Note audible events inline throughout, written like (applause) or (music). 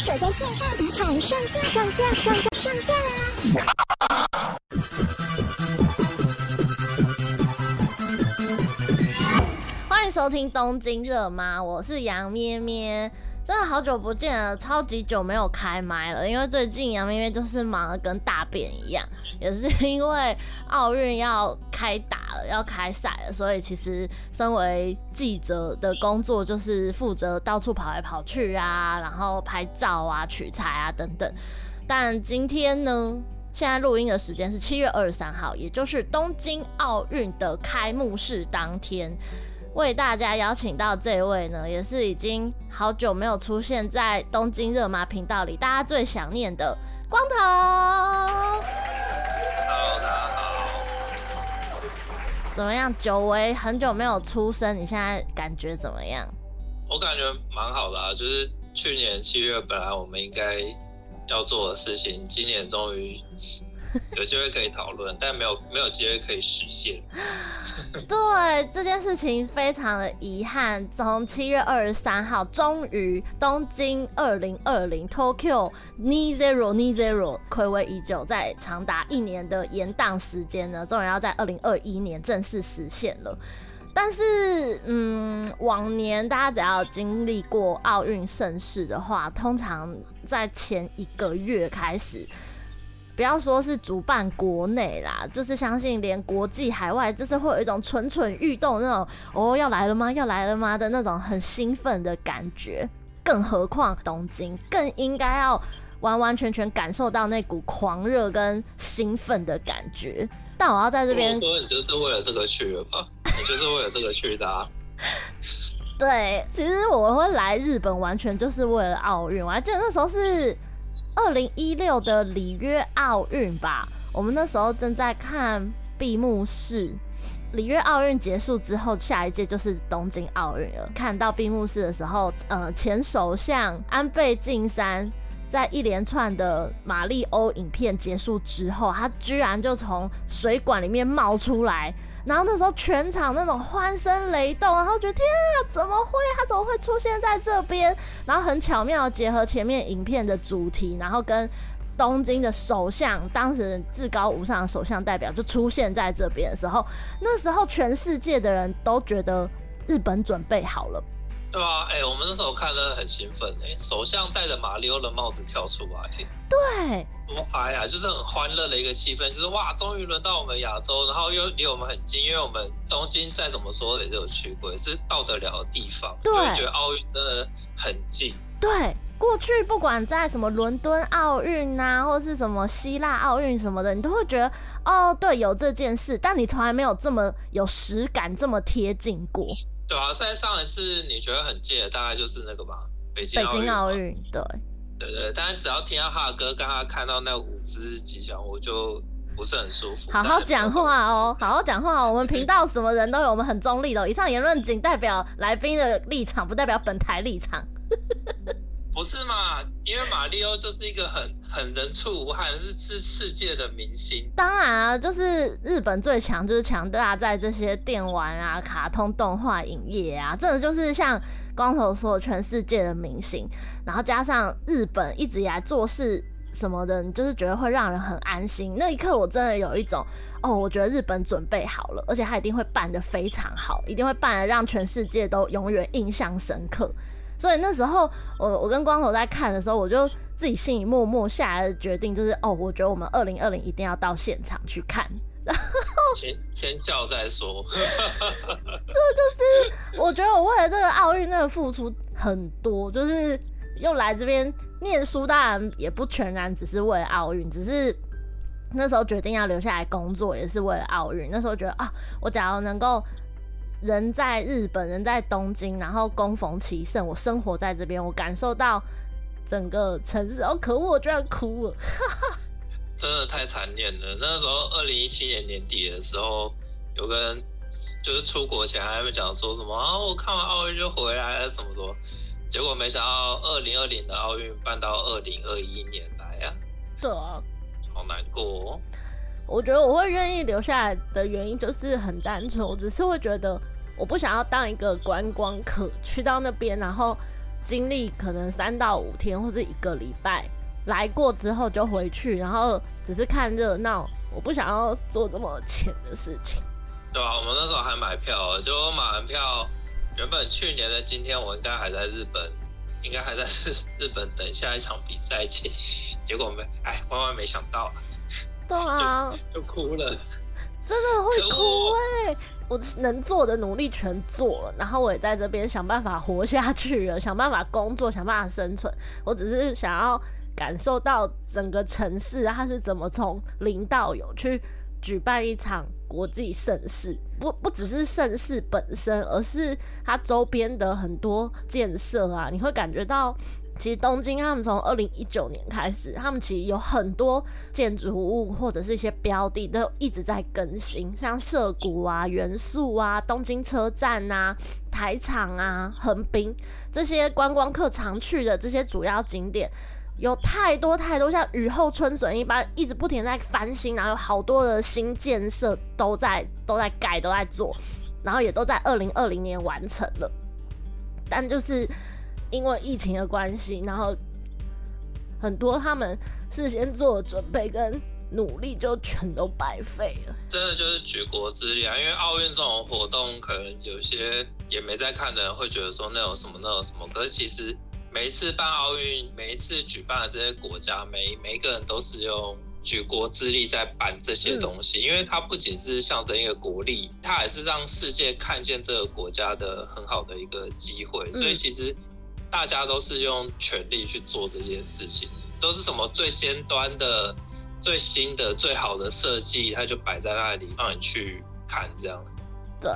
守在线上赌场上线上线上上上线啦！欢迎收听东京热吗？我是杨咩咩。真的好久不见了，超级久没有开麦了，因为最近杨咩咩就是忙得跟大便一样，也是因为奥运要开打了，要开赛了，所以其实身为记者的工作就是负责到处跑来跑去啊，然后拍照啊、取材啊等等。但今天呢，现在录音的时间是七月二十三号，也就是东京奥运的开幕式当天。为大家邀请到这位呢，也是已经好久没有出现在东京热麻频道里，大家最想念的光头。Hello，大家好。怎么样？久违很久没有出声，你现在感觉怎么样？我感觉蛮好的啊，就是去年七月本来我们应该要做的事情，今年终于。(laughs) 有机会可以讨论，但没有没有机会可以实现。(laughs) 对，这件事情非常的遗憾。从七月二十三号，终于东京二零二零 Tokyo Ni Zero Ni Zero 暌违已久，在长达一年的延宕时间呢，终于要在二零二一年正式实现了。但是，嗯，往年大家只要经历过奥运盛世的话，通常在前一个月开始。不要说是主办国内啦，就是相信连国际海外，就是会有一种蠢蠢欲动那种哦，要来了吗？要来了吗的那种很兴奋的感觉。更何况东京更应该要完完全全感受到那股狂热跟兴奋的感觉。但我要在这边说，你就是为了这个去的吧？你就是为了这个去的啊。(laughs) 对，其实我会来日本完全就是为了奥运。我还记得那时候是。二零一六的里约奥运吧，我们那时候正在看闭幕式。里约奥运结束之后，下一届就是东京奥运了。看到闭幕式的时候，呃，前首相安倍晋三在一连串的马里欧影片结束之后，他居然就从水管里面冒出来。然后那时候全场那种欢声雷动，然后觉得天啊，怎么会？他怎么会出现在这边？然后很巧妙结合前面影片的主题，然后跟东京的首相，当时至高无上的首相代表就出现在这边的时候，那时候全世界的人都觉得日本准备好了。对啊，哎、欸，我们那时候看了很兴奋哎，首相戴着马里奥的帽子跳出来，对，多嗨啊！就是很欢乐的一个气氛，就是哇，终于轮到我们亚洲，然后又离我们很近，因为我们东京再怎么说也是有去过，也是到得了的地方，对，就会觉得奥运真的很近。对，过去不管在什么伦敦奥运啊，或是什么希腊奥运什么的，你都会觉得哦，对，有这件事，但你从来没有这么有实感，这么贴近过。对啊，在上一次你觉得很近的，大概就是那个吧，北京北京奥运，对对对。但是只要听到他的歌，刚刚看到那五只吉祥，我就不是很舒服。好好讲话哦，好好讲话哦。我们频道什么人都有，我们很中立的。以上言论仅代表来宾的立场，不代表本台立场。(laughs) 不是嘛？因为马里欧就是一个很很人畜无害，是是世界的明星。当然啊，就是日本最强，就是强大在这些电玩啊、卡通动画影业啊，真的就是像光头说，全世界的明星。然后加上日本一直以来做事什么的，你就是觉得会让人很安心。那一刻，我真的有一种哦，我觉得日本准备好了，而且他一定会办得非常好，一定会办得让全世界都永远印象深刻。所以那时候，我我跟光头在看的时候，我就自己心里默默下来的决定，就是哦，我觉得我们二零二零一定要到现场去看。然后先先笑再说。(laughs) 这就是我觉得我为了这个奥运，真的付出很多，就是又来这边念书，当然也不全然只是为了奥运，只是那时候决定要留下来工作，也是为了奥运。那时候觉得啊，我假如能够。人在日本，人在东京，然后恭逢其盛，我生活在这边，我感受到整个城市。哦，可恶，我居然哭了，真的太残念了。那时候，二零一七年年底的时候，有个人就是出国前还没讲说什么啊，我看完奥运就回来了什么什么，结果没想到二零二零的奥运办到二零二一年来啊，对啊，好难过哦。我觉得我会愿意留下来的原因就是很单纯，我只是会觉得我不想要当一个观光客，去到那边然后经历可能三到五天或是一个礼拜，来过之后就回去，然后只是看热闹。我不想要做这么浅的事情。对啊，我们那时候还买票，结果买完票，原本去年的今天我应该还在日本，应该还在日本等下一场比赛去，结果没，哎，万万没想到，对啊，就，(laughs) 就哭了，真的会哭哎、欸！我能做的努力全做了，然后我也在这边想办法活下去了，想办法工作，想办法生存。我只是想要感受到整个城市它是怎么从零到有去举办一场国际盛事，不不只是盛事本身，而是它周边的很多建设啊，你会感觉到。其实东京，他们从二零一九年开始，他们其实有很多建筑物或者是一些标的都一直在更新，像涩谷啊、元素啊、东京车站啊、台场啊、横滨这些观光客常去的这些主要景点，有太多太多像雨后春笋一般，一直不停在翻新，然后有好多的新建设都在都在盖都在做，然后也都在二零二零年完成了，但就是。因为疫情的关系，然后很多他们事先做的准备跟努力就全都白费了。真的就是举国之力啊！因为奥运这种活动，可能有些也没在看的人会觉得说那有什么，那有什么。可是其实每一次办奥运，每一次举办的这些国家，每每一个人都是用举国之力在办这些东西，嗯、因为它不仅是象征一个国力，它也是让世界看见这个国家的很好的一个机会。所以其实。大家都是用全力去做这件事情，都是什么最尖端的、最新的、最好的设计，它就摆在那里让你去看，这样。对，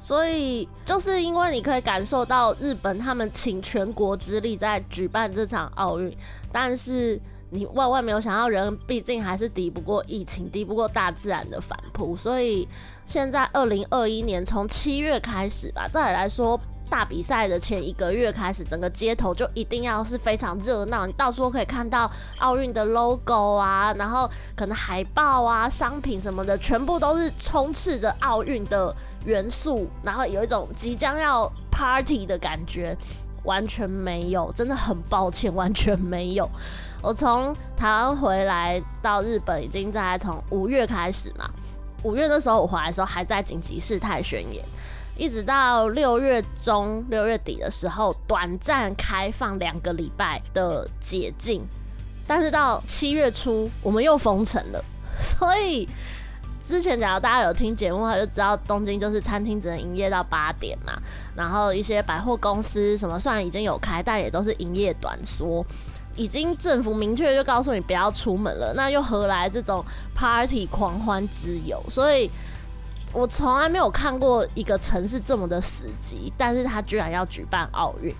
所以就是因为你可以感受到日本他们倾全国之力在举办这场奥运，但是你万万没有想到，人毕竟还是敌不过疫情，敌不过大自然的反扑，所以现在二零二一年从七月开始吧，再来说。大比赛的前一个月开始，整个街头就一定要是非常热闹，你到处都可以看到奥运的 logo 啊，然后可能海报啊、商品什么的，全部都是充斥着奥运的元素，然后有一种即将要 party 的感觉，完全没有，真的很抱歉，完全没有。我从台湾回来到日本，已经在从五月开始嘛，五月的时候我回来的时候还在紧急事态宣言。一直到六月中、六月底的时候，短暂开放两个礼拜的解禁，但是到七月初，我们又封城了。(laughs) 所以之前假如大家有听节目的话，就知道东京就是餐厅只能营业到八点嘛，然后一些百货公司什么虽然已经有开，但也都是营业短缩，已经政府明确就告诉你不要出门了，那又何来这种 party 狂欢之有？所以。我从来没有看过一个城市这么的死寂，但是他居然要举办奥运。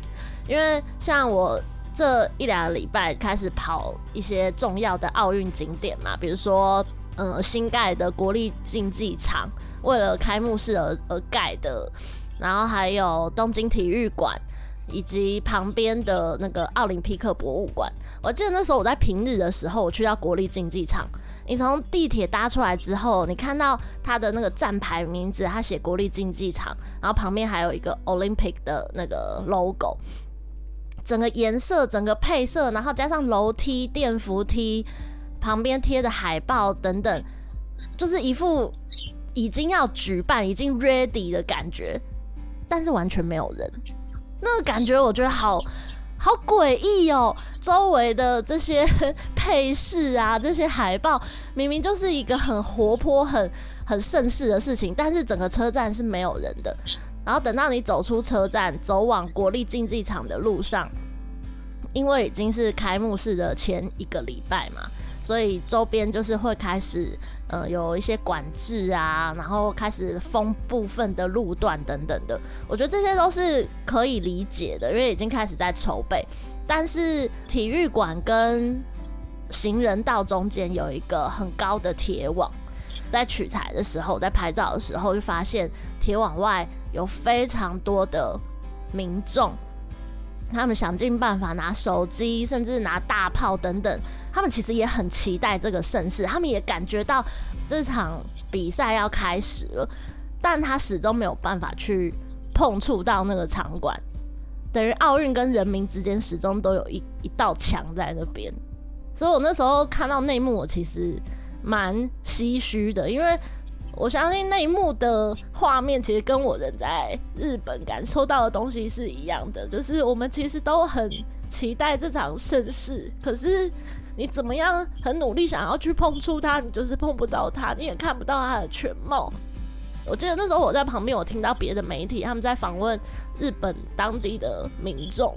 因为像我这一两个礼拜开始跑一些重要的奥运景点嘛，比如说，呃，新盖的国立竞技场，为了开幕式而而盖的，然后还有东京体育馆。以及旁边的那个奥林匹克博物馆，我记得那时候我在平日的时候，我去到国立竞技场。你从地铁搭出来之后，你看到它的那个站牌名字，它写国立竞技场，然后旁边还有一个 Olympic 的那个 logo。整个颜色、整个配色，然后加上楼梯、电扶梯旁边贴的海报等等，就是一副已经要举办、已经 ready 的感觉，但是完全没有人。那个感觉我觉得好好诡异哦！周围的这些 (laughs) 配饰啊，这些海报，明明就是一个很活泼、很很盛世的事情，但是整个车站是没有人的。然后等到你走出车站，走往国立竞技场的路上，因为已经是开幕式的前一个礼拜嘛。所以周边就是会开始，呃，有一些管制啊，然后开始封部分的路段等等的。我觉得这些都是可以理解的，因为已经开始在筹备。但是体育馆跟行人道中间有一个很高的铁网，在取材的时候，在拍照的时候就发现铁网外有非常多的民众。他们想尽办法拿手机，甚至拿大炮等等。他们其实也很期待这个盛世，他们也感觉到这场比赛要开始了，但他始终没有办法去碰触到那个场馆。等于奥运跟人民之间始终都有一一道墙在那边。所以我那时候看到内幕，我其实蛮唏嘘的，因为我相信那一幕的画面其实跟我人在日本感受到的东西是一样的，就是我们其实都很期待这场盛世，可是你怎么样很努力想要去碰触它，你就是碰不到它，你也看不到它的全貌。我记得那时候我在旁边，我听到别的媒体他们在访问日本当地的民众，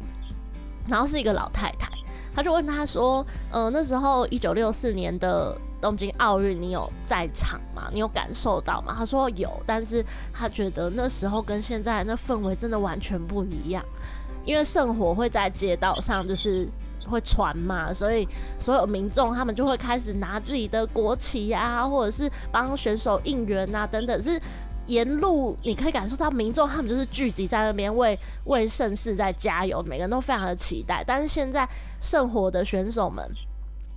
然后是一个老太太。她就问他说：“呃，那时候一九六四年的东京奥运，你有在场吗？你有感受到吗？”他说有，但是他觉得那时候跟现在那氛围真的完全不一样，因为圣火会在街道上就是会传嘛，所以所有民众他们就会开始拿自己的国旗啊，或者是帮选手应援啊等等是。沿路你可以感受到民众他们就是聚集在那边为为盛世在加油，每个人都非常的期待。但是现在圣火的选手们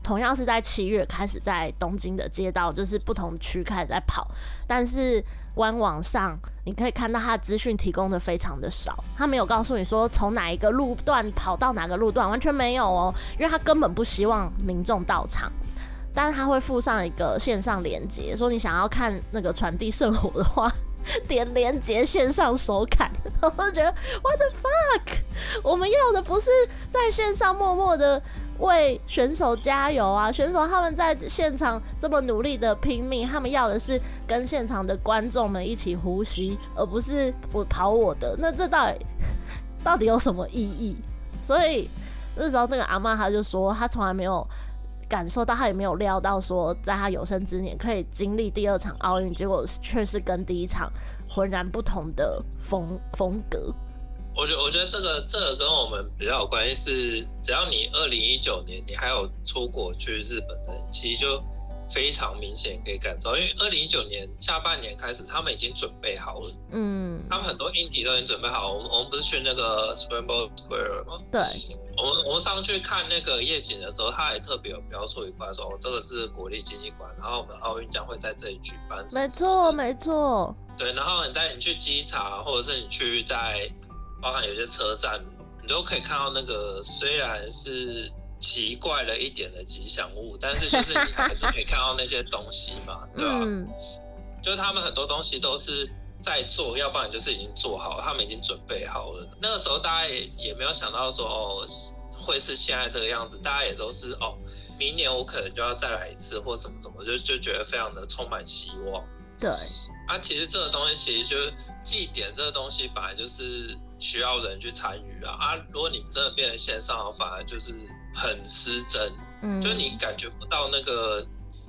同样是在七月开始在东京的街道，就是不同区开始在跑，但是官网上你可以看到他的资讯提供的非常的少，他没有告诉你说从哪一个路段跑到哪个路段，完全没有哦，因为他根本不希望民众到场。但是他会附上一个线上连接，说你想要看那个传递圣火的话，(laughs) 点连接线上收看。(laughs) 我就觉得 What the fuck？我们要的不是在线上默默的为选手加油啊！选手他们在现场这么努力的拼命，他们要的是跟现场的观众们一起呼吸，而不是我跑我的。那这到底到底有什么意义？所以那时候那个阿嬷她就说，她从来没有。感受到他也没有料到说，在他有生之年可以经历第二场奥运，结果却是跟第一场浑然不同的风风格。我觉我觉得这个这个跟我们比较有关系，是只要你二零一九年你还有出国去日本的，其实就非常明显可以感受，因为二零一九年下半年开始，他们已经准备好了，嗯，他们很多硬体都已经准备好。我们我们不是去那个 Springboard Square 吗？对。我们我们上去看那个夜景的时候，他也特别有标出一块说，哦，这个是国立经济馆，然后我们奥运将会在这里举办。没错，没错。对，然后你带你去机场，或者是你去在，包含有些车站，你都可以看到那个虽然是奇怪了一点的吉祥物，但是就是你还是可以看到那些东西嘛，对吧？嗯。就是他们很多东西都是。在做，要不然就是已经做好，他们已经准备好了。那个时候大家也也没有想到说哦，会是现在这个样子，大家也都是哦，明年我可能就要再来一次或什么什么，就就觉得非常的充满希望。对，啊，其实这个东西其实就是祭典这个东西本来就是需要人去参与啊。啊，如果你真的变成线上，反而就是很失真，嗯，就你感觉不到那个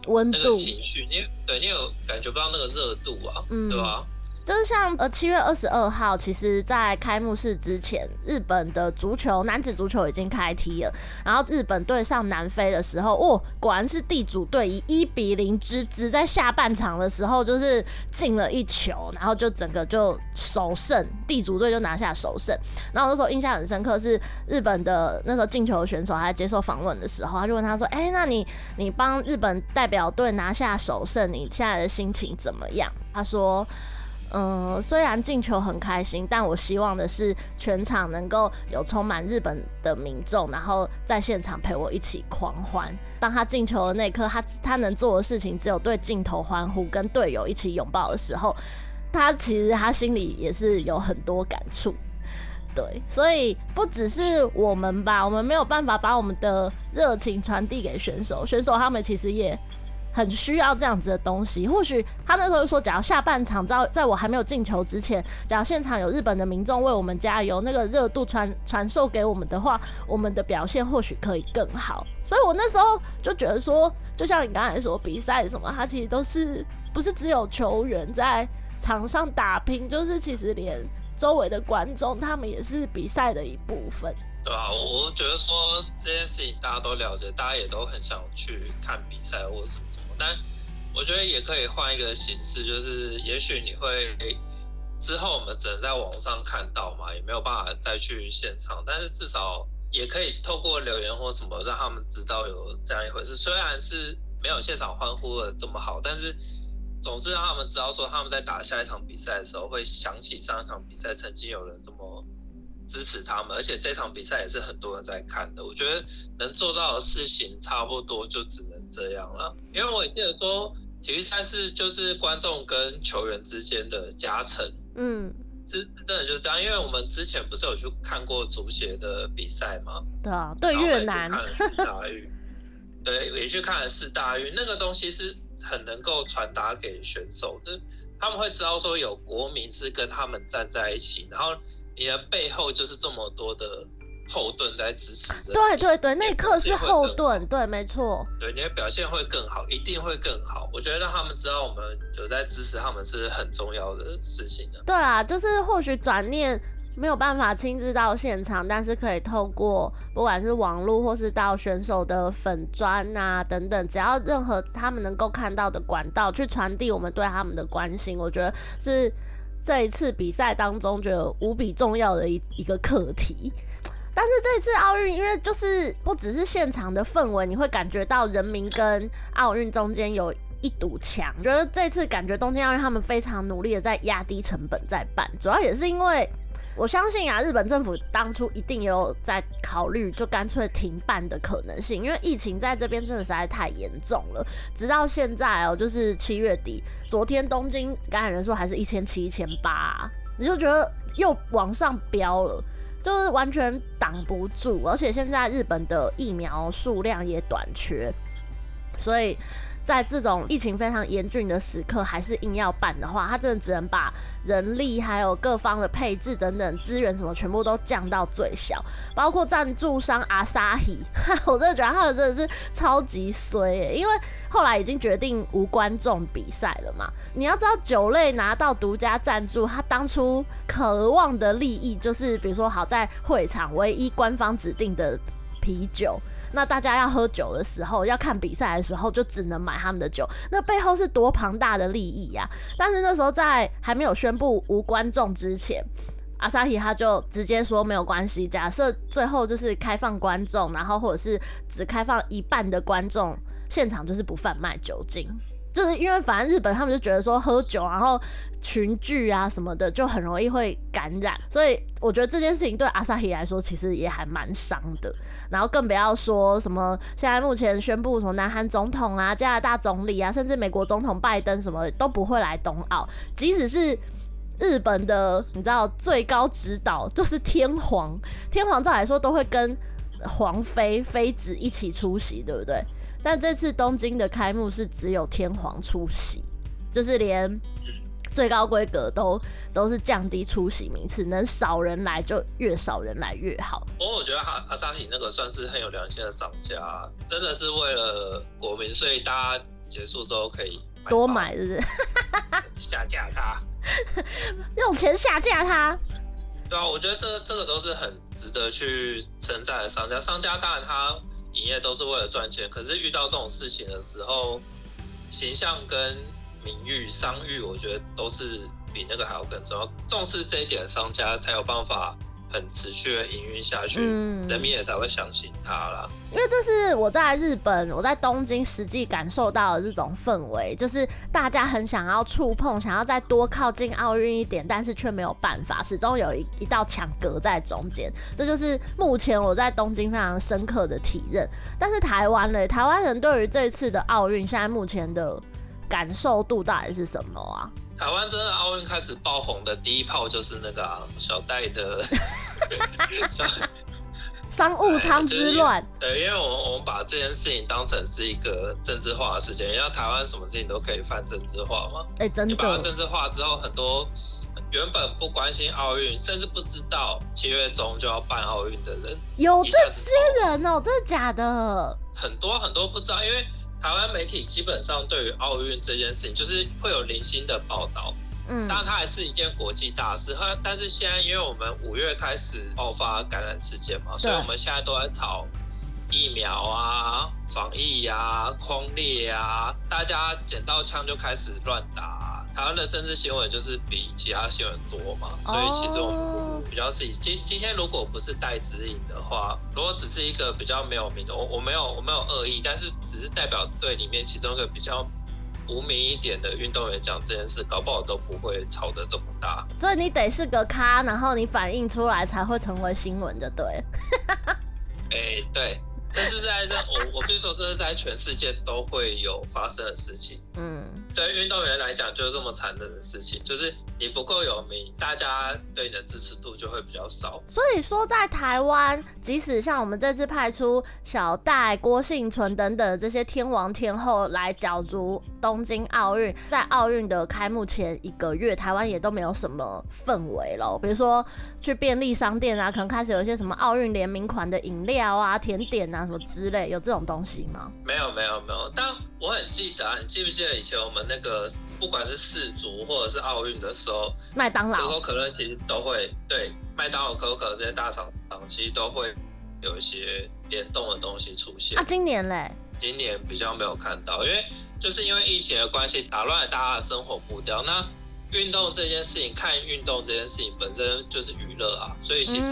温度、那个情绪，你对你有感觉不到那个热度啊，嗯，对吧？就是像呃七月二十二号，其实在开幕式之前，日本的足球男子足球已经开踢了。然后日本对上南非的时候，哦，果然是地主队以一比零之姿，在下半场的时候就是进了一球，然后就整个就首胜，地主队就拿下首胜。然后那时候印象很深刻，是日本的那时候进球选手还在接受访问的时候，他就问他说：“哎、那你你帮日本代表队拿下首胜，你现在的心情怎么样？”他说。嗯，虽然进球很开心，但我希望的是全场能够有充满日本的民众，然后在现场陪我一起狂欢。当他进球的那一刻，他他能做的事情只有对镜头欢呼，跟队友一起拥抱的时候，他其实他心里也是有很多感触。对，所以不只是我们吧，我们没有办法把我们的热情传递给选手，选手他们其实也。很需要这样子的东西。或许他那时候说，假如下半场在在我还没有进球之前，假如现场有日本的民众为我们加油，那个热度传传授给我们的话，我们的表现或许可以更好。所以我那时候就觉得说，就像你刚才说比赛什么，他其实都是不是只有球员在场上打拼，就是其实连周围的观众他们也是比赛的一部分。对啊，我觉得说这件事情大家都了解，大家也都很想去看比赛或什么什么。但我觉得也可以换一个形式，就是也许你会之后我们只能在网上看到嘛，也没有办法再去现场。但是至少也可以透过留言或什么，让他们知道有这样一回事。虽然是没有现场欢呼的这么好，但是总是让他们知道说他们在打下一场比赛的时候，会想起上一场比赛曾经有人这么。支持他们，而且这场比赛也是很多人在看的。我觉得能做到的事情差不多就只能这样了，因为我记得说体育赛事就是观众跟球员之间的加成，嗯，是真的就这样。因为我们之前不是有去看过足协的比赛吗？对啊，对越南，大运 (laughs) 对，也去看了四大运，那个东西是很能够传达给选手的，他们会知道说有国民是跟他们站在一起，然后。你的背后就是这么多的后盾在支持着。对对对，那一刻是后盾，对，没错。对，你的表现会更好，一定会更好。我觉得让他们知道我们有在支持他们是很重要的事情的。对啊，就是或许转念没有办法亲自到现场，但是可以透过不管是网络或是到选手的粉砖啊等等，只要任何他们能够看到的管道去传递我们对他们的关心，我觉得是。这一次比赛当中，觉得无比重要的一一个课题。但是这次奥运，因为就是不只是现场的氛围，你会感觉到人民跟奥运中间有一堵墙。觉得这次感觉东京奥运他们非常努力的在压低成本在办，主要也是因为。我相信啊，日本政府当初一定也有在考虑，就干脆停办的可能性，因为疫情在这边真的实在太严重了。直到现在哦、就是七月底，昨天东京感染人数还是一千七、一千八，你就觉得又往上飙了，就是完全挡不住。而且现在日本的疫苗数量也短缺，所以。在这种疫情非常严峻的时刻，还是硬要办的话，他真的只能把人力还有各方的配置等等资源什么全部都降到最小，包括赞助商阿萨希，(laughs) 我真的觉得他真的是超级衰，因为后来已经决定无观众比赛了嘛。你要知道酒类拿到独家赞助，他当初渴望的利益就是，比如说好在会场唯一官方指定的啤酒。那大家要喝酒的时候，要看比赛的时候，就只能买他们的酒。那背后是多庞大的利益呀！但是那时候在还没有宣布无观众之前，阿萨提他就直接说没有关系，假设最后就是开放观众，然后或者是只开放一半的观众，现场就是不贩卖酒精。就是因为反正日本他们就觉得说喝酒然后群聚啊什么的就很容易会感染，所以我觉得这件事情对阿萨希来说其实也还蛮伤的。然后更不要说什么现在目前宣布什么南韩总统啊、加拿大总理啊，甚至美国总统拜登什么都不会来东奥。即使是日本的你知道最高指导就是天皇，天皇照来说都会跟皇妃妃子一起出席，对不对？但这次东京的开幕是只有天皇出席，就是连最高规格都都是降低出席名次，能少人来就越少人来越好。不过我觉得哈阿萨希那个算是很有良心的商家，真的是为了国民，所以大家结束之后可以买多买，是不是？(laughs) 下架他，(laughs) 用钱下架他。对啊，我觉得这这个都是很值得去称赞的商家。商家当然他。营业都是为了赚钱，可是遇到这种事情的时候，形象跟名誉、商誉，我觉得都是比那个还要更重要。重视这一点，商家才有办法。很持续的营运下去，嗯，人民也才会相信他啦。因为这是我在日本，我在东京实际感受到的这种氛围，就是大家很想要触碰，想要再多靠近奥运一点，但是却没有办法，始终有一一道墙隔在中间。这就是目前我在东京非常深刻的体认。但是台湾嘞，台湾人对于这次的奥运，现在目前的感受度到底是什么啊？台湾真的奥运开始爆红的第一炮就是那个、啊、小戴的商务舱之乱。(laughs) 对，因为我们我们把这件事情当成是一个政治化的事情，因为台湾什么事情都可以犯政治化嘛。哎、欸，真的。你把它政治化之后，很多原本不关心奥运，甚至不知道七月中就要办奥运的人，有这些人哦、喔，真的假的？很多很多不知道，因为。台湾媒体基本上对于奥运这件事情，就是会有零星的报道，嗯，当然它还是一件国际大事。但是现在，因为我们五月开始爆发感染事件嘛，所以我们现在都在讨疫苗啊、防疫啊、匡列啊，大家捡到枪就开始乱打。台湾的政治新闻就是比其他新闻多嘛，所以其实我们比较是以今今天如果不是带指引的话，如果只是一个比较没有名的，我我没有我没有恶意，但是只是代表队里面其中一个比较无名一点的运动员讲这件事，搞不好都不会吵得这么大。所以你得是个咖，然后你反映出来才会成为新闻，就对。(laughs) 哎、欸，对。这是在这，我我必须说，这是在全世界都会有发生的事情。嗯，对运动员来讲，就是这么残忍的事情，就是你不够有名，大家对你的支持度就会比较少。所以说，在台湾，即使像我们这次派出小戴、郭婞淳等等这些天王天后来角逐东京奥运，在奥运的开幕前一个月，台湾也都没有什么氛围了。比如说去便利商店啊，可能开始有一些什么奥运联名款的饮料啊、甜点啊。什么之类，有这种东西吗？没有没有没有，但我很记得啊，你记不记得以前我们那个不管是世足或者是奥运的时候，麦当劳、可口可乐其实都会对麦当劳、可口可乐这些大厂厂其实都会有一些联动的东西出现。啊，今年嘞？今年比较没有看到，因为就是因为疫情的关系，打乱了大家的生活步调。那运动这件事情，看运动这件事情本身就是娱乐啊，所以其实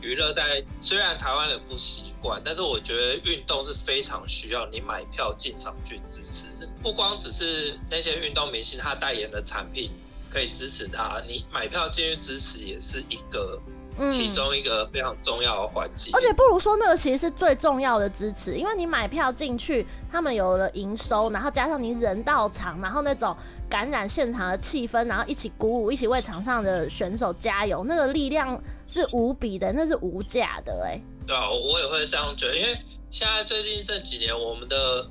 娱乐在虽然台湾人不习惯，但是我觉得运动是非常需要你买票进场去支持的，不光只是那些运动明星他代言的产品可以支持他，你买票进去支持也是一个其中一个非常重要的环节。而且不如说那个其实是最重要的支持，因为你买票进去，他们有了营收，然后加上你人到场，然后那种。感染现场的气氛，然后一起鼓舞，一起为场上的选手加油，那个力量是无比的，那是无价的哎。对啊，我也会这样觉得，因为现在最近这几年，我们的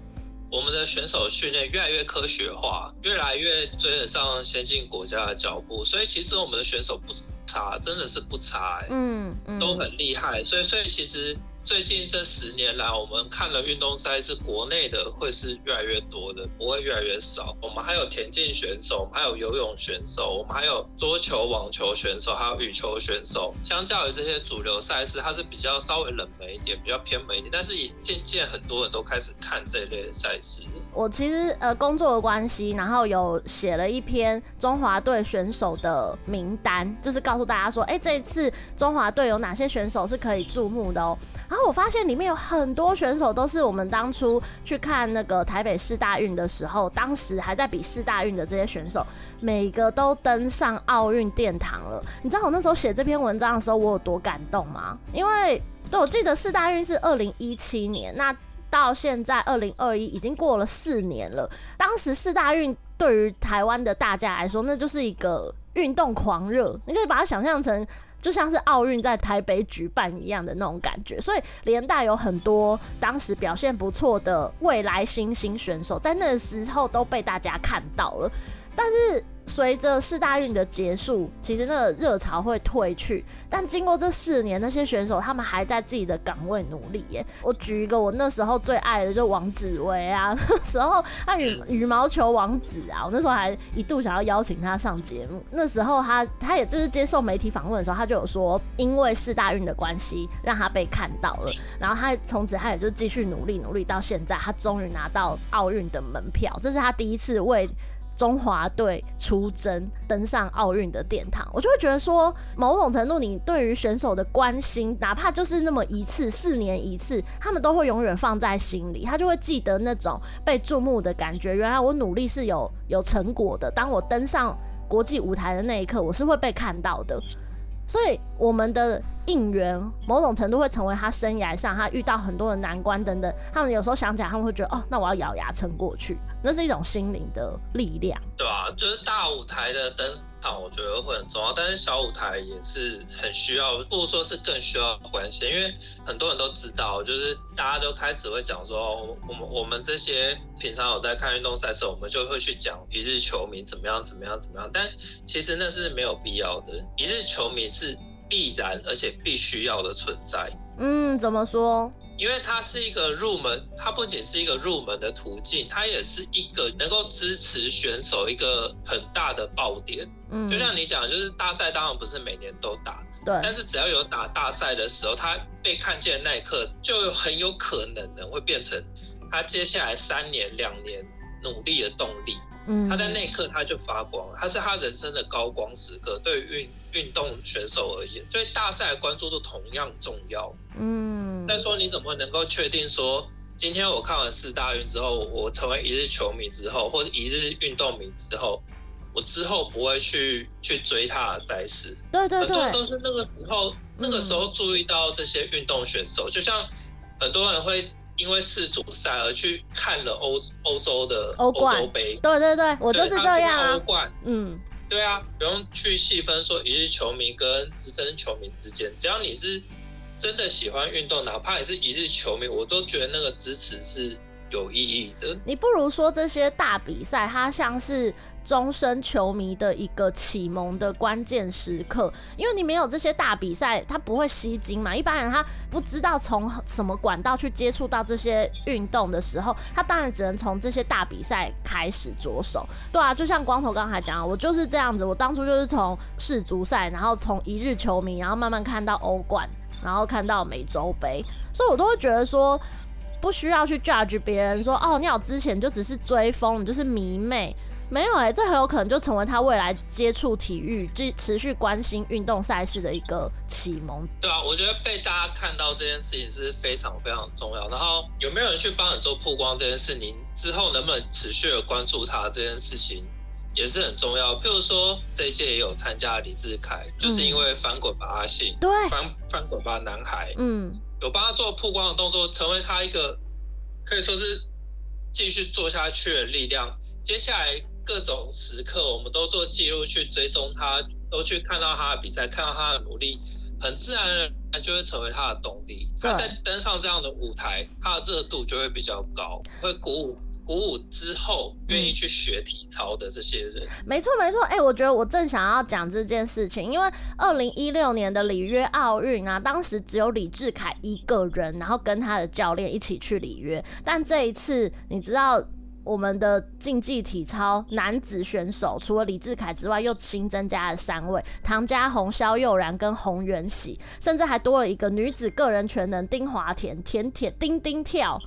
我们的选手训练越来越科学化，越来越追得上先进国家的脚步，所以其实我们的选手不差，真的是不差哎，嗯，嗯，都很厉害，所以所以其实。最近这十年来，我们看了运动赛事，国内的会是越来越多的，不会越来越少。我们还有田径选手，我们还有游泳选手，我们还有桌球、网球选手，还有羽球选手。相较于这些主流赛事，它是比较稍微冷门一点，比较偏门一点。但是也渐渐很多人都开始看这一类赛事。我其实呃工作的关系，然后有写了一篇中华队选手的名单，就是告诉大家说，哎，这一次中华队有哪些选手是可以注目的哦。然后我发现里面有很多选手都是我们当初去看那个台北市大运的时候，当时还在比市大运的这些选手，每个都登上奥运殿堂了。你知道我那时候写这篇文章的时候，我有多感动吗？因为对，我记得市大运是二零一七年，那到现在二零二一已经过了四年了。当时市大运对于台湾的大家来说，那就是一个运动狂热，你可以把它想象成。就像是奥运在台北举办一样的那种感觉，所以联大有很多当时表现不错的未来新星选手，在那时候都被大家看到了，但是。随着四大运的结束，其实那个热潮会退去。但经过这四年，那些选手他们还在自己的岗位努力耶。我举一个我那时候最爱的，就王子维啊，(laughs) 那时候他羽羽毛球王子啊，我那时候还一度想要邀请他上节目。那时候他他也就是接受媒体访问的时候，他就有说，因为四大运的关系，让他被看到了。然后他从此他也就继续努力努力到现在，他终于拿到奥运的门票，这是他第一次为。中华队出征，登上奥运的殿堂，我就会觉得说，某种程度，你对于选手的关心，哪怕就是那么一次，四年一次，他们都会永远放在心里，他就会记得那种被注目的感觉。原来我努力是有有成果的，当我登上国际舞台的那一刻，我是会被看到的。所以我们的应援，某种程度会成为他生涯上他遇到很多的难关等等。他们有时候想起来，他们会觉得哦，那我要咬牙撑过去，那是一种心灵的力量。对啊，就是大舞台的登场，我觉得会很重要。但是小舞台也是很需要，不如说是更需要关心，因为很多人都知道，就是大家都开始会讲说，我们我们这些平常有在看运动赛事，我们就会去讲一日球迷怎么样怎么样怎么样。但其实那是没有必要的，一日球迷是。必然而且必须要的存在。嗯，怎么说？因为它是一个入门，它不仅是一个入门的途径，它也是一个能够支持选手一个很大的爆点。嗯，就像你讲，就是大赛当然不是每年都打，对。但是只要有打大赛的时候，他被看见的那一刻，就很有可能呢会变成他接下来三年、两年努力的动力。嗯，他在那一刻他就发光，他是他人生的高光时刻。对于运运动选手而言，对大赛的关注度同样重要。嗯，再说你怎么能够确定说今天我看完四大运之后，我成为一日球迷之后，或者一日运动迷之后，我之后不会去去追他的赛事。对对对，很多都是那个时候，那个时候注意到这些运动选手，嗯、就像很多人会因为世足赛而去看了欧欧洲的欧洲杯。对对对，我就是这样啊。欧冠，嗯。对啊，不用去细分说一日球迷跟资深球迷之间，只要你是真的喜欢运动，哪怕你是一日球迷，我都觉得那个支持是有意义的。你不如说这些大比赛，它像是。终身球迷的一个启蒙的关键时刻，因为你没有这些大比赛，他不会吸睛嘛。一般人他不知道从什么管道去接触到这些运动的时候，他当然只能从这些大比赛开始着手。对啊，就像光头刚才讲，我就是这样子。我当初就是从世足赛，然后从一日球迷，然后慢慢看到欧冠，然后看到美洲杯，所以我都会觉得说，不需要去 judge 别人说，哦，你好之前就只是追风，你就是迷妹。没有哎、欸，这很有可能就成为他未来接触体育、持续关心运动赛事的一个启蒙。对啊，我觉得被大家看到这件事情是非常非常重要。然后有没有人去帮你做曝光这件事，您之后能不能持续的关注他这件事情也是很重要。譬如说这一届也有参加李志凯，就是因为翻滚吧阿信，对，翻翻滚吧男孩，嗯，有帮他做曝光的动作，成为他一个可以说是继续做下去的力量。接下来。各种时刻，我们都做记录去追踪他，都去看到他的比赛，看到他的努力，很自然而然就会成为他的动力。他在登上这样的舞台，他的热度就会比较高，会鼓舞鼓舞之后愿意去学体操的这些人。没错没错，哎、欸，我觉得我正想要讲这件事情，因为二零一六年的里约奥运啊，当时只有李志凯一个人，然后跟他的教练一起去里约，但这一次你知道。我们的竞技体操男子选手除了李志凯之外，又新增加了三位：唐嘉鸿、萧佑然跟洪元喜，甚至还多了一个女子个人全能丁华田，田田丁丁跳，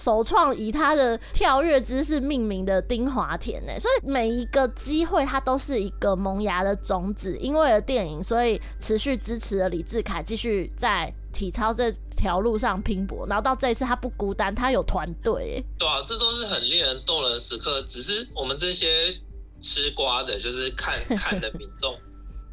首创以他的跳跃姿势命名的丁华田呢。所以每一个机会，他都是一个萌芽的种子。因为了电影，所以持续支持了李志凯继续在。体操这条路上拼搏，然后到这一次他不孤单，他有团队。对啊，这都是很令人动人的时刻。只是我们这些吃瓜的，就是看 (laughs) 看的民众，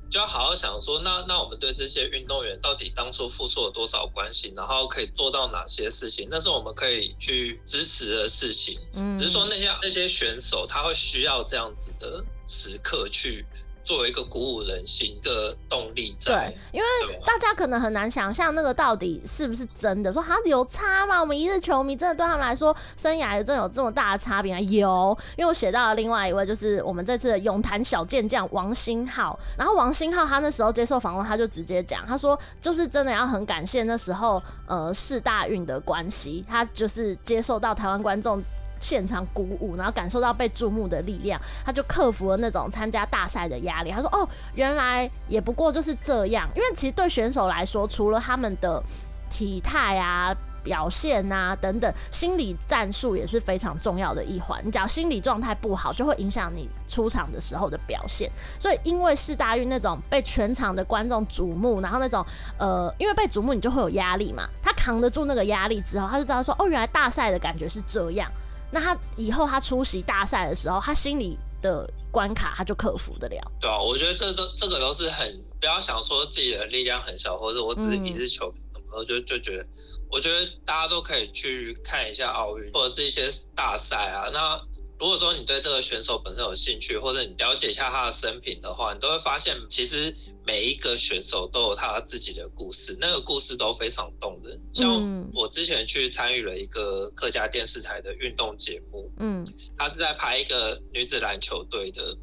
就要好好想说，那那我们对这些运动员到底当初付出了多少关心，然后可以做到哪些事情，那是我们可以去支持的事情。嗯，只是说那些那些选手，他会需要这样子的时刻去。作为一个鼓舞人心的动力在，对，因为大家可能很难想象那个到底是不是真的，说他有差吗？我们一日球迷真的对他们来说，生涯真的有这么大的差别吗？有，因为我写到了另外一位，就是我们这次的泳坛小健将王星浩。然后王星浩他那时候接受访问，他就直接讲，他说就是真的要很感谢那时候呃世大运的关系，他就是接受到台湾观众。现场鼓舞，然后感受到被注目的力量，他就克服了那种参加大赛的压力。他说：“哦，原来也不过就是这样。因为其实对选手来说，除了他们的体态啊、表现啊等等，心理战术也是非常重要的一环。你只要心理状态不好，就会影响你出场的时候的表现。所以，因为世大运那种被全场的观众瞩目，然后那种呃，因为被瞩目，你就会有压力嘛。他扛得住那个压力之后，他就知道说：哦，原来大赛的感觉是这样。”那他以后他出席大赛的时候，他心里的关卡他就克服得了。对啊，我觉得这都这个都是很不要想说自己的力量很小，或者我只是一只球迷，然后就就觉得，我觉得大家都可以去看一下奥运或者是一些大赛啊。那如果说你对这个选手本身有兴趣，或者你了解一下他的生平的话，你都会发现其实。每一个选手都有他自己的故事，那个故事都非常动人。像我之前去参与了一个客家电视台的运动节目，嗯，他是在拍一个女子篮球队的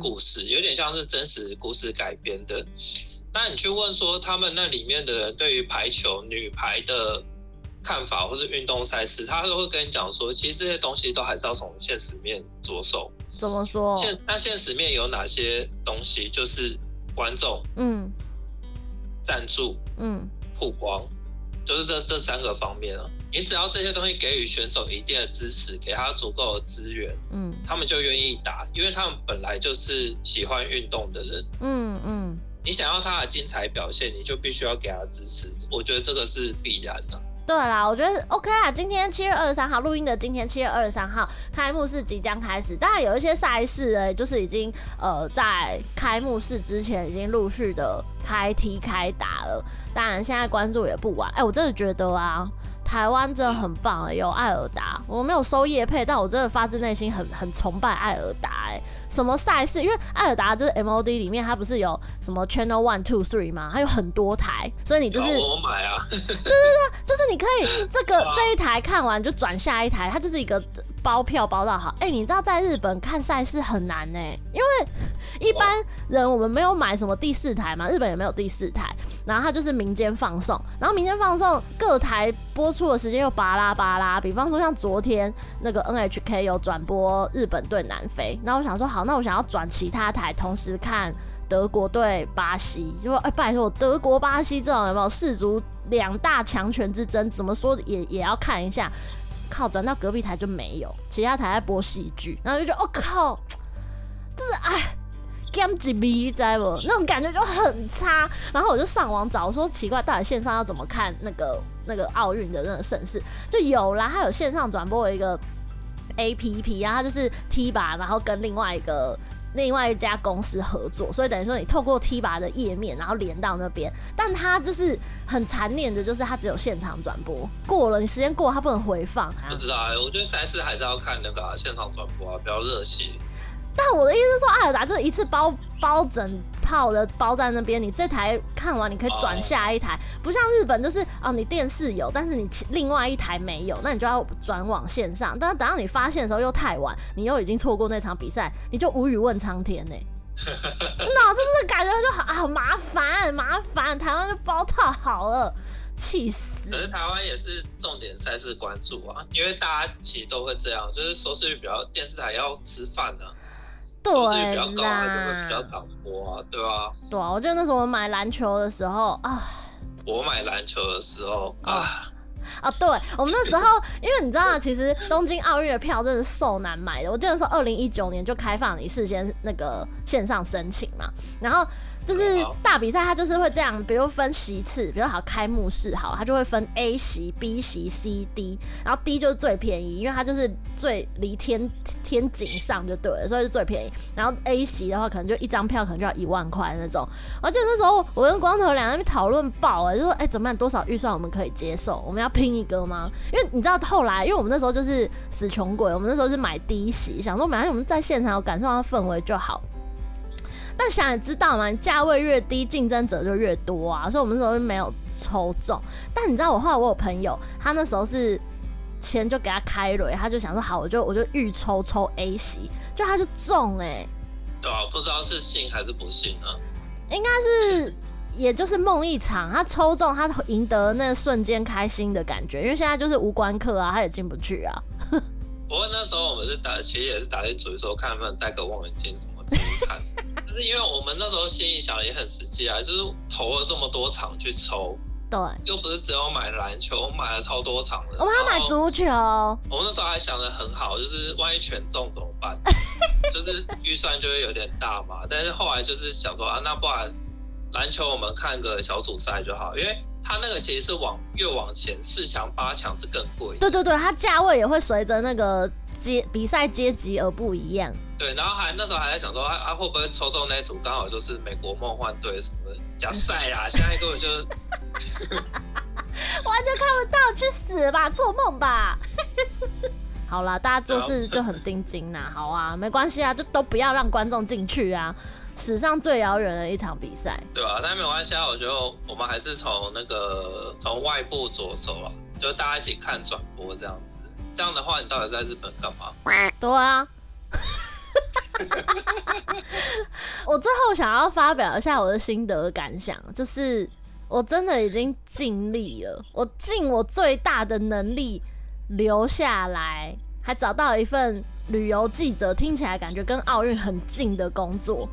故事，有点像是真实故事改编的。那你去问说他们那里面的人对于排球女排的看法，或是运动赛事，他都会跟你讲说，其实这些东西都还是要从现实面着手。怎么说？现那现实面有哪些东西？就是。观众，嗯，赞助，嗯，曝光，就是这这三个方面啊。你只要这些东西给予选手一定的支持，给他足够的资源，嗯，他们就愿意打，因为他们本来就是喜欢运动的人，嗯嗯。你想要他的精彩表现，你就必须要给他支持。我觉得这个是必然的。对啦，我觉得 OK 啦。今天七月二十三号录音的，今天七月二十三号开幕式即将开始，当然有一些赛事诶，就是已经呃在开幕式之前已经陆续的开踢开打了。当然现在关注也不晚。哎、我真的觉得啊。台湾真的很棒，欸，有艾尔达，我没有收叶配，但我真的发自内心很很崇拜艾尔达，哎，什么赛事？因为艾尔达就是 MOD 里面，它不是有什么 Channel One Two Three 吗？它有很多台，所以你就是我买啊，对对对，就是你可以这个 (laughs) 这一台看完就转下一台，它就是一个。包票包到好，哎、你知道在日本看赛事很难呢，因为一般人我们没有买什么第四台嘛，日本也没有第四台，然后它就是民间放送，然后民间放送各台播出的时间又巴拉巴拉，比方说像昨天那个 NHK 有转播日本对南非，然后我想说好，那我想要转其他台同时看德国对巴西，就说哎、拜托，德国巴西这种有没有世足两大强权之争，怎么说也也要看一下。靠，转到隔壁台就没有，其他台在播戏剧，然后就觉得我、靠，就是哎，game 几逼在不？那种感觉就很差。然后我就上网找，说奇怪，到底线上要怎么看那个那个奥运的那个盛事？就有啦，它有线上转播一个 APP 啊，它就是 T 吧然后跟另外一个。另外一家公司合作，所以等于说你透过 TVer 的页面，然后连到那边，但它就是很残念的，就是它只有现场转播，过了你时间过了，它不能回放。不知道哎、欸，我觉得还是还是要看那个、啊、现场转播啊，比较热血。但我的意思是说，艾尔达就是一次包包整套的包在那边，你这台看完你可以转下一台，不像日本就是哦，你电视有，但是你另外一台没有，那你就要转往线上。但是等到你发现的时候又太晚，你又已经错过那场比赛，你就无语问苍天呢、欸。那真的感觉就好啊，麻烦麻烦，台湾就包套好了，气死。可是台湾也是重点赛事关注啊，因为大家其实都会这样，就是收视率比较，电视台要吃饭呢、啊。对啦，比较高还比较早播啊，对吧？对啊，我记得那时候我买篮球的时候啊，我买篮球的时候啊。啊，(laughs) 对，我们那时候，因为你知道，其实东京奥运的票真的是受难买的。我记得说，二零一九年就开放你事先那个线上申请嘛，然后就是大比赛，它就是会这样，比如分席次，比如好开幕式好，它就会分 A 席、B 席、C、D，然后 D 就是最便宜，因为它就是最离天天井上就对了，所以是最便宜。然后 A 席的话，可能就一张票可能就要一万块那种。而且那时候我跟光头两个人讨论爆了，就说哎、欸，怎么办？多少预算我们可以接受？我们要拼一个吗？因为你知道后来，因为我们那时候就是死穷鬼，我们那时候是买低席，想说买我们在现场有感受到氛围就好。但想也知道嘛，价位越低，竞争者就越多啊，所以我们那时候就没有抽中。但你知道，我后来我有朋友，他那时候是钱就给他开了，他就想说好，我就我就预抽抽 A 席，就他就中哎、欸。对啊，不知道是信还是不信啊？应该是。也就是梦一场，他抽中，他赢得那瞬间开心的感觉，因为现在就是无关客啊，他也进不去啊。不过那时候我们是打，其实也是打的主意说，看能不能带个望远镜什么进去看。就是因为我们那时候心里想也很实际啊，就是投了这么多场去抽，对，又不是只有买篮球，我买了超多场的。我们还买足球。我们那时候还想的很好，就是万一全中怎么办？(laughs) 就是预算就会有点大嘛。但是后来就是想说啊，那不然。篮球我们看个小组赛就好，因为它那个其实是往越往前四强八强是更贵。对对对，它价位也会随着那个阶比赛阶级而不一样。对，然后还那时候还在想说，啊啊会不会抽中那组刚好就是美国梦幻队什么的加赛啊？现在根本就是 (laughs) 完全看不到，去死吧，做梦吧！(laughs) 好啦，大家做事就很盯紧呐，好啊，没关系啊，就都不要让观众进去啊。史上最遥远的一场比赛，对吧、啊？但没关系啊，我觉得我们还是从那个从外部着手啊，就大家一起看转播这样子。这样的话，你到底在日本干嘛？对啊。(laughs) 我最后想要发表一下我的心得感想，就是我真的已经尽力了，我尽我最大的能力留下来，还找到一份旅游记者听起来感觉跟奥运很近的工作。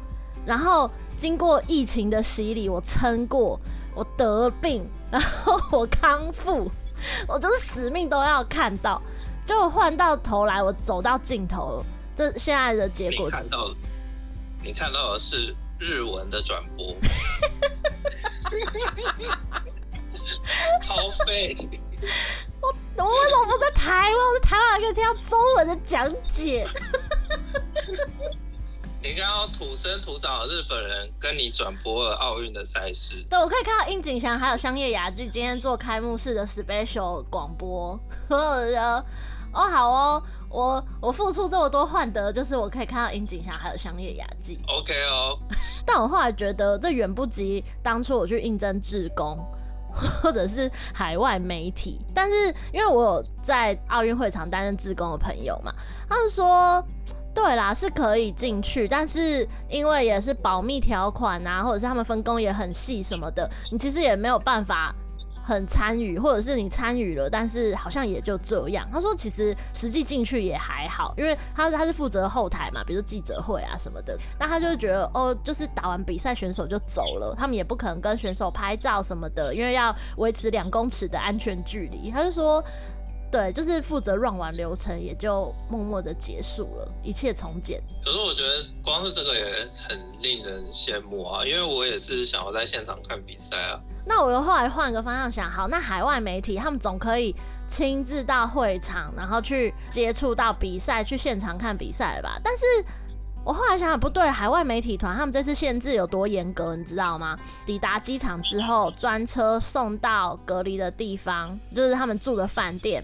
然后经过疫情的洗礼，我撑过，我得病，然后我康复，(laughs) 我就是死命都要看到。就换到头来，我走到尽头，这现在的结果。你看到，你看到的是日文的转播，(laughs) 超费。我我为什么不在台湾？我在台湾还可以听到中文的讲解。土生土长的日本人跟你转播了奥运的赛事，对，我可以看到樱井翔还有香叶雅纪今天做开幕式的 special 广播。我觉得哦，好哦，我我付出这么多换得，就是我可以看到樱井翔还有香叶雅纪。OK 哦，(laughs) 但我后来觉得这远不及当初我去应征志工 (laughs) 或者是海外媒体，但是因为我有在奥运会场担任志工的朋友嘛，他们说。对啦，是可以进去，但是因为也是保密条款啊，或者是他们分工也很细什么的，你其实也没有办法很参与，或者是你参与了，但是好像也就这样。他说其实实际进去也还好，因为他他是负责后台嘛，比如记者会啊什么的，那他就觉得哦，就是打完比赛选手就走了，他们也不可能跟选手拍照什么的，因为要维持两公尺的安全距离。他就说。对，就是负责 run 完流程，也就默默的结束了，一切从简。可是我觉得光是这个也很令人羡慕啊，因为我也是想要在现场看比赛啊。那我又后来换个方向想，好，那海外媒体他们总可以亲自到会场，然后去接触到比赛，去现场看比赛吧。但是我后来想想，不对，海外媒体团他们这次限制有多严格，你知道吗？抵达机场之后，专车送到隔离的地方，就是他们住的饭店。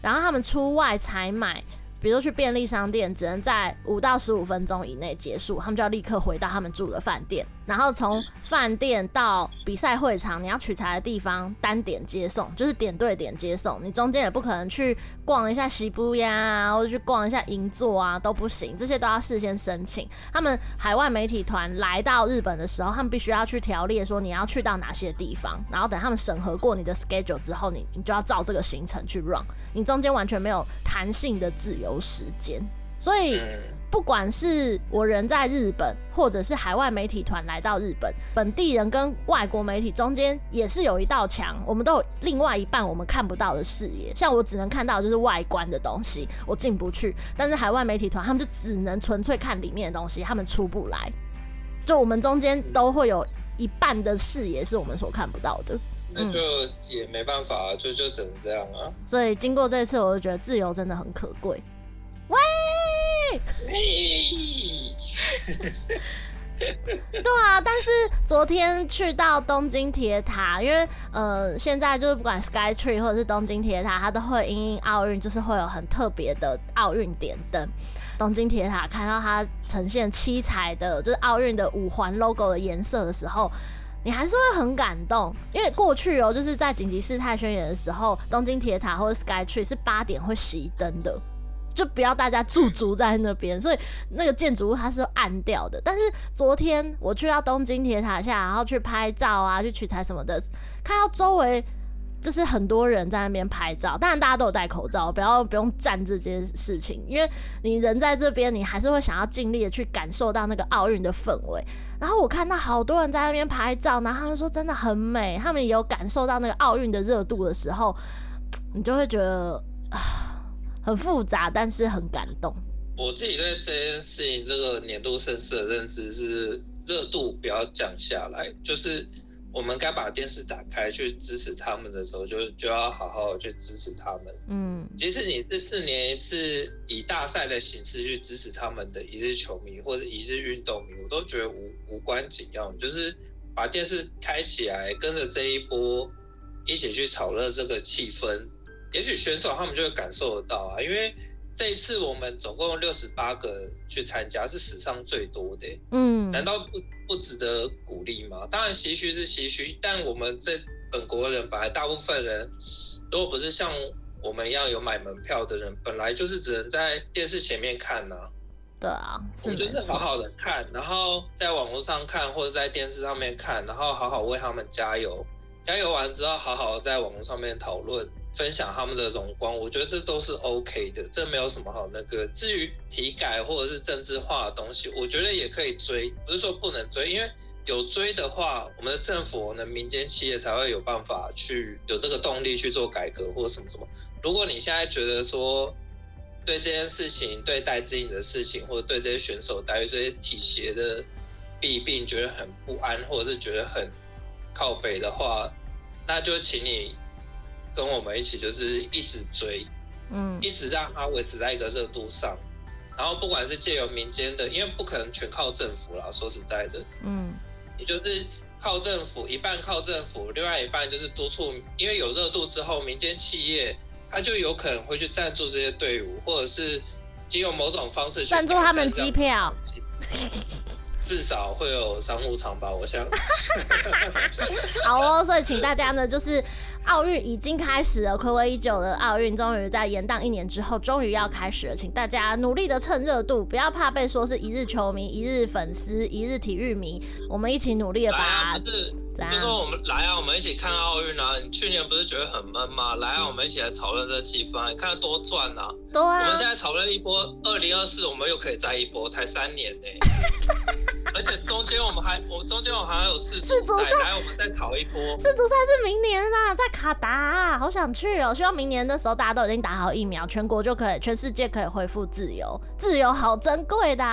然后他们出外采买，比如说去便利商店，只能在五到十五分钟以内结束，他们就要立刻回到他们住的饭店。然后从饭店到比赛会场，你要取材的地方单点接送，就是点对点接送。你中间也不可能去逛一下西布呀，或者去逛一下银座啊，都不行，这些都要事先申请。他们海外媒体团来到日本的时候，他们必须要去条列说你要去到哪些地方，然后等他们审核过你的 schedule 之后，你你就要照这个行程去 run，你中间完全没有弹性的自由时间，所以。不管是我人在日本，或者是海外媒体团来到日本，本地人跟外国媒体中间也是有一道墙，我们都有另外一半我们看不到的视野。像我只能看到就是外观的东西，我进不去。但是海外媒体团他们就只能纯粹看里面的东西，他们出不来。就我们中间都会有一半的视野是我们所看不到的。那就也没办法，就就只能这样啊。所以经过这次，我就觉得自由真的很可贵。喂。(laughs) 对啊，但是昨天去到东京铁塔，因为呃，现在就是不管 Sky Tree 或者是东京铁塔，它都会因应奥运，就是会有很特别的奥运点灯。东京铁塔看到它呈现七彩的，就是奥运的五环 logo 的颜色的时候，你还是会很感动，因为过去哦，就是在紧急事态宣言的时候，东京铁塔或者 Sky Tree 是八点会熄灯的。就不要大家驻足在那边，所以那个建筑物它是暗掉的。但是昨天我去到东京铁塔下，然后去拍照啊，去取材什么的，看到周围就是很多人在那边拍照。当然大家都有戴口罩，不要不用站这件事情，因为你人在这边，你还是会想要尽力的去感受到那个奥运的氛围。然后我看到好多人在那边拍照，然后他们说真的很美，他们也有感受到那个奥运的热度的时候，(tsk) 你就会觉得啊。(sighs) 很复杂，但是很感动。我自己对这件事情，这个年度盛事的认知是，热度不要降下来，就是我们该把电视打开去支持他们的时候，就就要好好去支持他们。嗯，即使你是四年一次以大赛的形式去支持他们的一日球迷或者一日运动迷，我都觉得无无关紧要，就是把电视开起来，跟着这一波一起去炒热这个气氛。也许选手他们就会感受得到啊，因为这一次我们总共六十八个去参加，是史上最多的。嗯，难道不不值得鼓励吗？当然唏嘘是唏嘘，但我们这本国人本来大部分人，如果不是像我们一样有买门票的人，本来就是只能在电视前面看呐。对啊，我们就是好好的看，然后在网络上看或者在电视上面看，然后好好为他们加油，加油完之后好好在网络上面讨论。分享他们的荣光，我觉得这都是 OK 的，这没有什么好那个。至于体改或者是政治化的东西，我觉得也可以追，不是说不能追，因为有追的话，我们的政府、我们的民间企业才会有办法去有这个动力去做改革或什么什么。如果你现在觉得说对这件事情、对待自己的事情，或者对这些选手待遇这些体协的弊病觉得很不安，或者是觉得很靠北的话，那就请你。跟我们一起，就是一直追，嗯，一直让它维持在一个热度上。然后不管是借由民间的，因为不可能全靠政府啦，说实在的，嗯，也就是靠政府一半靠政府，另外一半就是督促，因为有热度之后，民间企业他就有可能会去赞助这些队伍，或者是借用某种方式去赞助他们机票，至少会有商务舱吧，我想。(laughs) 好哦，所以请大家呢，就是。奥运已经开始了，暌违已久的奥运终于在延宕一年之后，终于要开始了。请大家努力的蹭热度，不要怕被说是一日球迷、一日粉丝、一日体育迷。我们一起努力的把。啊、不是，就说我们来啊，我们一起看奥运啊！你去年不是觉得很闷吗？来啊，我们一起来讨论这气氛，你看多赚啊！对啊。我们现在讨论一波，二零二四我们又可以再一波，才三年呢。(laughs) 而且中间我们还，我中间我还有世足赛，来我们再考一波。世足赛是明年啊，在卡达啊，好想去哦！希望明年的时候大家都已经打好疫苗，全国就可以，全世界可以恢复自由，自由好珍贵的。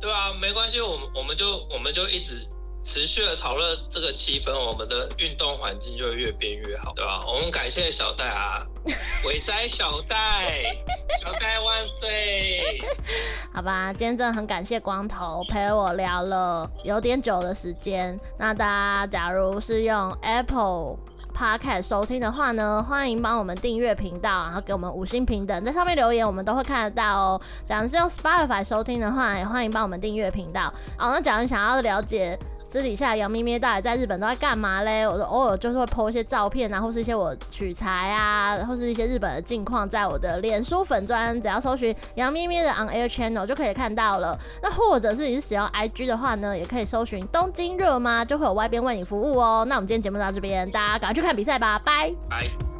对啊，没关系，我们我们就我们就一直。持续的炒热这个气氛，我们的运动环境就会越变越好，对吧？我们感谢小戴啊，(laughs) 伟哉小戴，小戴万岁！好吧，今天真的很感谢光头陪我聊了有点久的时间。那大家假如是用 Apple Podcast 收听的话呢，欢迎帮我们订阅频道，然后给我们五星评等，在上面留言，我们都会看得到哦。假如是用 Spotify 收听的话，也欢迎帮我们订阅频道。好，那假如想要了解。私底下杨咩咩到底在日本都在干嘛嘞？我偶尔就是会 po 一些照片啊，或是一些我取材啊，或是一些日本的近况，在我的脸书粉专，只要搜寻杨咩咩的 On Air Channel 就可以看到了。那或者是你是使用 IG 的话呢，也可以搜寻东京热吗，就会有外边为你服务哦。那我们今天节目到这边，大家赶快去看比赛吧，拜拜。